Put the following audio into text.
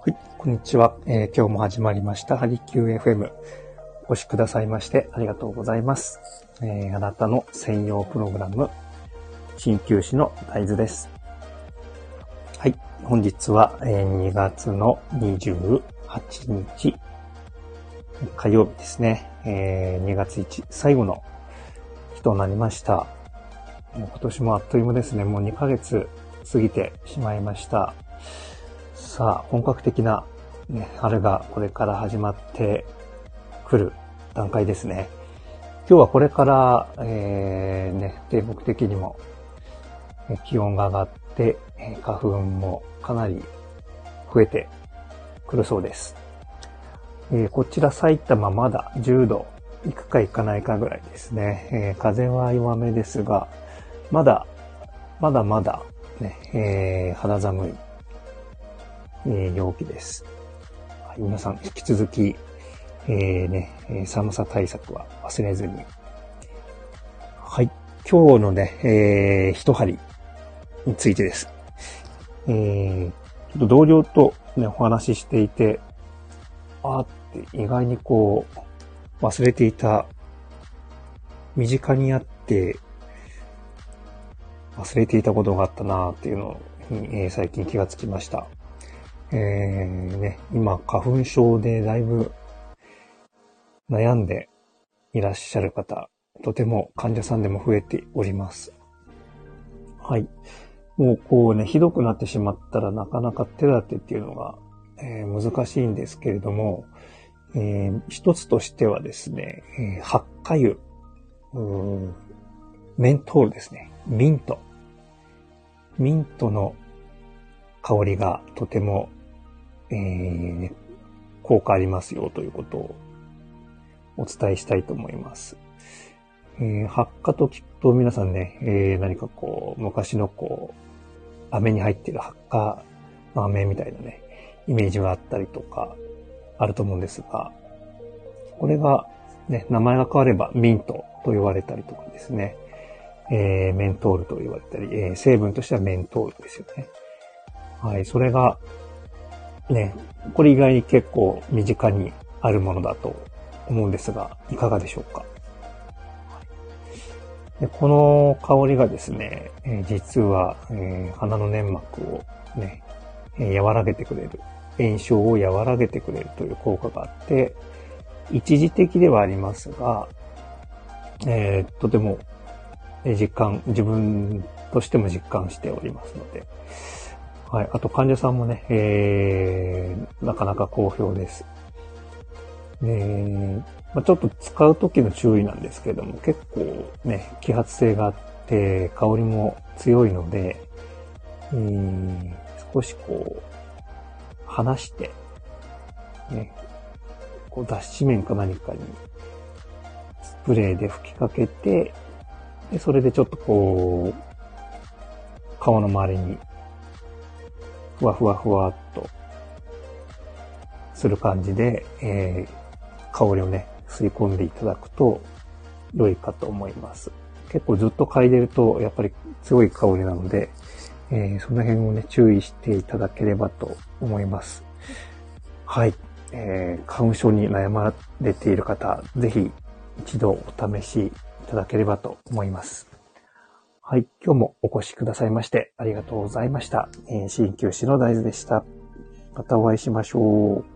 はい、こんにちは。えー、今日も始まりました、ハリキュー FM。お越しくださいましてありがとうございます。えー、あなたの専用プログラム、鍼灸師の大豆です。はい、本日は、えー、2月の28日、火曜日ですね。えー、2月1、最後のとなりました。もう今年もあっという間ですね。もう2ヶ月過ぎてしまいました。さあ、本格的な、ね、春がこれから始まってくる段階ですね。今日はこれから、えー、ね、定目的にも気温が上がって、花粉もかなり増えてくるそうです。えー、こちら埼玉まだ10度行くか行かないかぐらいですね。えー、風は弱めですが、まだ、まだまだね、えー、肌寒い、えー、陽気です。はい、皆さん引き続き、えー、ね、寒さ対策は忘れずに。はい。今日のね、えー、一針についてです。えー、ちょっと同僚とね、お話ししていて、あーって意外にこう、忘れていた、身近にあって、忘れていたことがあったなっていうのに、えー、最近気がつきました。えー、ね、今、花粉症でだいぶ悩んでいらっしゃる方、とても患者さんでも増えております。はい。もうこうね、ひどくなってしまったらなかなか手立てっていうのが、えー、難しいんですけれども、えー、一つとしてはですね、えー、発火油、メントールですね。ミント。ミントの香りがとても、えー、効果ありますよということをお伝えしたいと思います。えー、発火と聞くと皆さんね、えー、何かこう、昔のこう、飴に入ってる発火の飴みたいなね、イメージがあったりとか、あると思うんですが、これがね、名前が変わればミントと言われたりとかですね、えー、メントールと言われたり、えー、成分としてはメントールですよね。はい、それが、ね、これ以外に結構身近にあるものだと思うんですが、いかがでしょうか？でこの香りがですね、えー、実は、えー、鼻の粘膜をね、えー、和らげてくれる。炎症を和らげてくれるという効果があって、一時的ではありますが、えー、とても実感、自分としても実感しておりますので、はい。あと患者さんもね、えー、なかなか好評です。で、まあ、ちょっと使う時の注意なんですけども、結構ね、揮発性があって、香りも強いので、えー、少しこう、離して、ね、こう脱脂面か何かにスプレーで吹きかけて、で、それでちょっとこう、顔の周りに、ふわふわふわっと、する感じで、えー、香りをね、吸い込んでいただくと良いかと思います。結構ずっと嗅いでるとやっぱり強い香りなので、えー、その辺をね、注意していただければと思います。はい。えー、花粉症に悩まれている方、ぜひ一度お試しいただければと思います。はい。今日もお越しくださいましてありがとうございました。えー、鍼灸師の大豆でした。またお会いしましょう。